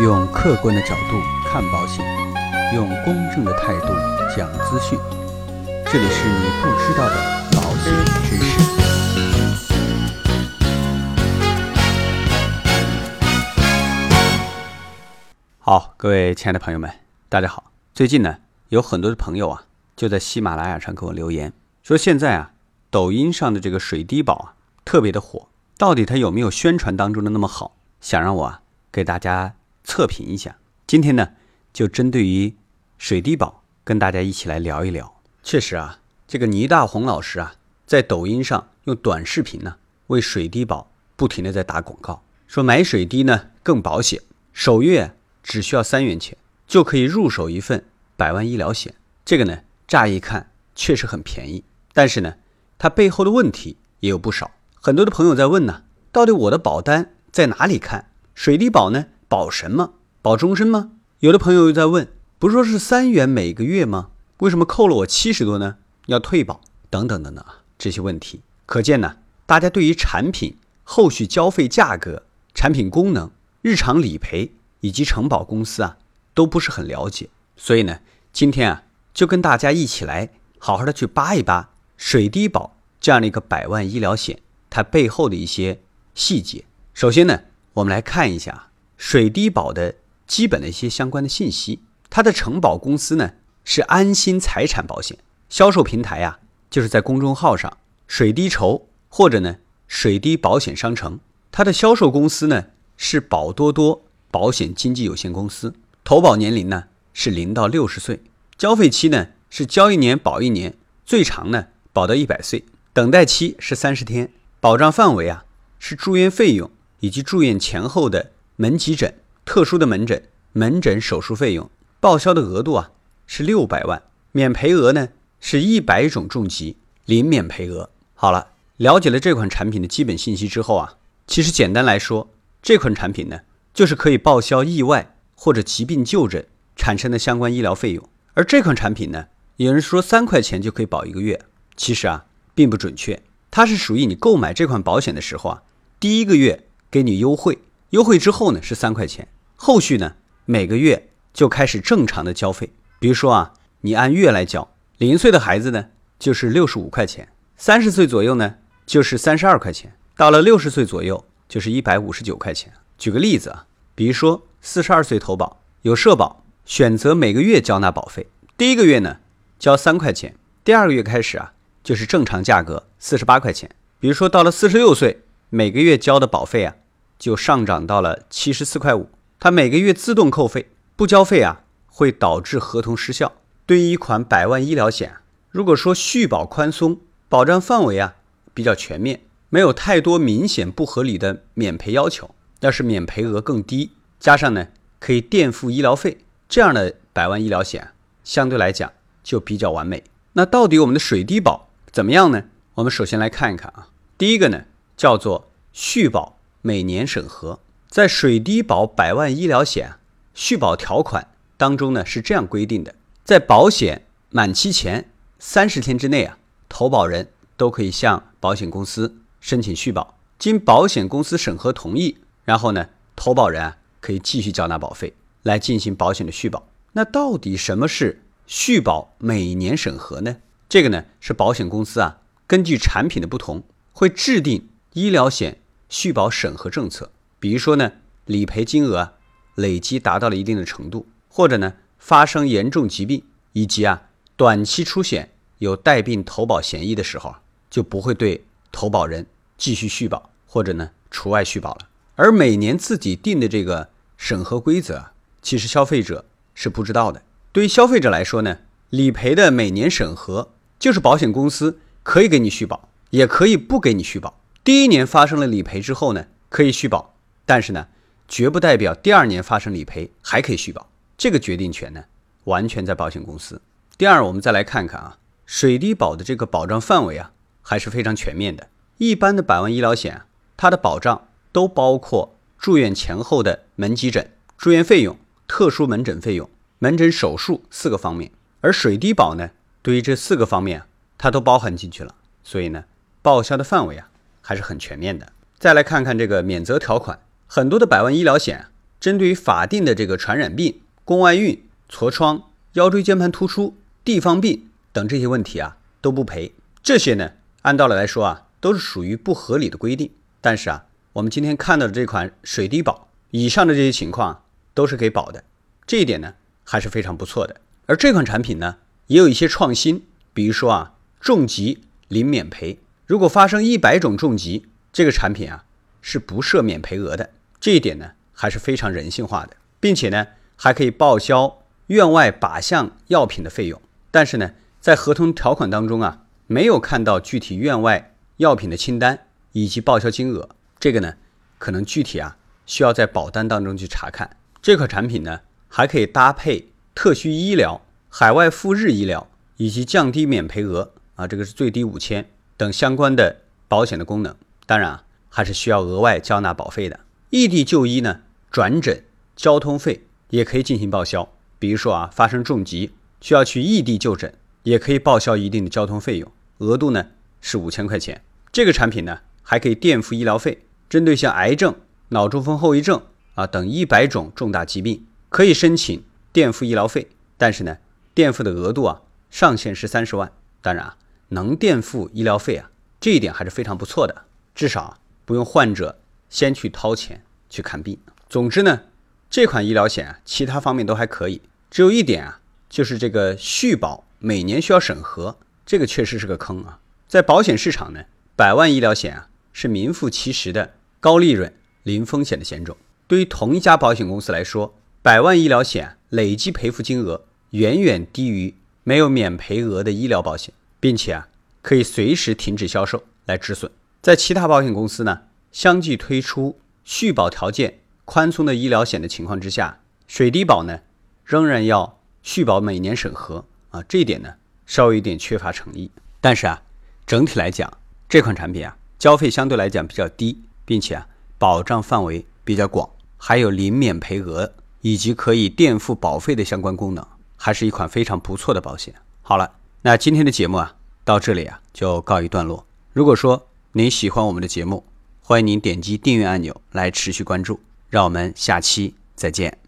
用客观的角度看保险，用公正的态度讲资讯。这里是你不知道的保险知识。好，各位亲爱的朋友们，大家好。最近呢，有很多的朋友啊，就在喜马拉雅上给我留言，说现在啊，抖音上的这个水滴宝啊，特别的火，到底它有没有宣传当中的那么好？想让我啊，给大家测评一下。今天呢，就针对于水滴宝跟大家一起来聊一聊。确实啊，这个倪大红老师啊，在抖音上用短视频呢，为水滴宝不停的在打广告，说买水滴呢更保险，首月只需要三元钱就可以入手一份百万医疗险。这个呢，乍一看确实很便宜，但是呢，它背后的问题也有不少。很多的朋友在问呢，到底我的保单在哪里看？水滴保呢，保什么？保终身吗？有的朋友又在问，不是说是三元每个月吗？为什么扣了我七十多呢？要退保等等等等啊，这些问题，可见呢，大家对于产品后续交费价格、产品功能、日常理赔以及承保公司啊，都不是很了解。所以呢，今天啊，就跟大家一起来好好的去扒一扒水滴保这样的一个百万医疗险，它背后的一些细节。首先呢，我们来看一下水滴保的基本的一些相关的信息。它的承保公司呢是安心财产保险，销售平台呀就是在公众号上水滴筹或者呢水滴保险商城。它的销售公司呢是保多多保险经纪有限公司。投保年龄呢是零到六十岁，交费期呢是交一年保一年，最长呢保到一百岁，等待期是三十天，保障范围啊是住院费用。以及住院前后的门急诊、特殊的门诊、门诊手术费用，报销的额度啊是六百万，免赔额呢是一百种重疾零免赔额。好了，了解了这款产品的基本信息之后啊，其实简单来说，这款产品呢就是可以报销意外或者疾病就诊产生的相关医疗费用。而这款产品呢，有人说三块钱就可以保一个月，其实啊并不准确，它是属于你购买这款保险的时候啊，第一个月。给你优惠，优惠之后呢是三块钱，后续呢每个月就开始正常的交费。比如说啊，你按月来交，零岁的孩子呢就是六十五块钱，三十岁左右呢就是三十二块钱，到了六十岁左右就是一百五十九块钱。举个例子啊，比如说四十二岁投保有社保，选择每个月交纳保费，第一个月呢交三块钱，第二个月开始啊就是正常价格四十八块钱。比如说到了四十六岁，每个月交的保费啊。就上涨到了七十四块五，它每个月自动扣费，不交费啊会导致合同失效。对于一款百万医疗险，如果说续保宽松，保障范围啊比较全面，没有太多明显不合理的免赔要求，要是免赔额更低，加上呢可以垫付医疗费，这样的百万医疗险相对来讲就比较完美。那到底我们的水滴保怎么样呢？我们首先来看一看啊，第一个呢叫做续保。每年审核，在水滴保百万医疗险续保条款当中呢是这样规定的：在保险满期前三十天之内啊，投保人都可以向保险公司申请续保，经保险公司审核同意，然后呢，投保人啊可以继续缴纳保费来进行保险的续保。那到底什么是续保每年审核呢？这个呢是保险公司啊根据产品的不同会制定医疗险。续保审核政策，比如说呢，理赔金额累积达到了一定的程度，或者呢发生严重疾病，以及啊短期出险有带病投保嫌疑的时候，就不会对投保人继续续保，或者呢除外续保了。而每年自己定的这个审核规则，其实消费者是不知道的。对于消费者来说呢，理赔的每年审核就是保险公司可以给你续保，也可以不给你续保。第一年发生了理赔之后呢，可以续保，但是呢，绝不代表第二年发生理赔还可以续保。这个决定权呢，完全在保险公司。第二，我们再来看看啊，水滴保的这个保障范围啊，还是非常全面的。一般的百万医疗险啊，它的保障都包括住院前后的门急诊、住院费用、特殊门诊费用、门诊手术四个方面。而水滴保呢，对于这四个方面啊，它都包含进去了。所以呢，报销的范围啊。还是很全面的。再来看看这个免责条款，很多的百万医疗险针对于法定的这个传染病、宫外孕、痤疮、腰椎间盘突出、地方病等这些问题啊都不赔。这些呢，按道理来说啊，都是属于不合理的规定。但是啊，我们今天看到的这款水滴保，以上的这些情况都是给保的，这一点呢还是非常不错的。而这款产品呢，也有一些创新，比如说啊，重疾零免赔，如果发生一百种重疾，这个产品啊是不设免赔额的。这一点呢。还是非常人性化的，并且呢，还可以报销院外靶向药品的费用。但是呢，在合同条款当中啊，没有看到具体院外药品的清单以及报销金额。这个呢，可能具体啊需要在保单当中去查看。这款产品呢，还可以搭配特需医疗、海外赴日医疗以及降低免赔额啊，这个是最低五千等相关的保险的功能。当然啊，还是需要额外交纳保费的。异地就医呢？转诊交通费也可以进行报销，比如说啊，发生重疾需要去异地就诊，也可以报销一定的交通费用，额度呢是五千块钱。这个产品呢还可以垫付医疗费，针对像癌症、脑中风后遗症啊等一百种重大疾病，可以申请垫付医疗费，但是呢，垫付的额度啊上限是三十万。当然啊，能垫付医疗费啊，这一点还是非常不错的，至少不用患者先去掏钱去看病。总之呢，这款医疗险啊，其他方面都还可以，只有一点啊，就是这个续保每年需要审核，这个确实是个坑啊。在保险市场呢，百万医疗险啊是名副其实的高利润、零风险的险种。对于同一家保险公司来说，百万医疗险累计赔付金额远远低于没有免赔额的医疗保险，并且啊可以随时停止销售来止损。在其他保险公司呢，相继推出续保条件。宽松的医疗险的情况之下，水滴保呢仍然要续保每年审核啊，这一点呢稍微有点缺乏诚意。但是啊，整体来讲，这款产品啊交费相对来讲比较低，并且啊保障范围比较广，还有零免赔额以及可以垫付保费的相关功能，还是一款非常不错的保险。好了，那今天的节目啊到这里啊就告一段落。如果说您喜欢我们的节目，欢迎您点击订阅按钮来持续关注。让我们下期再见。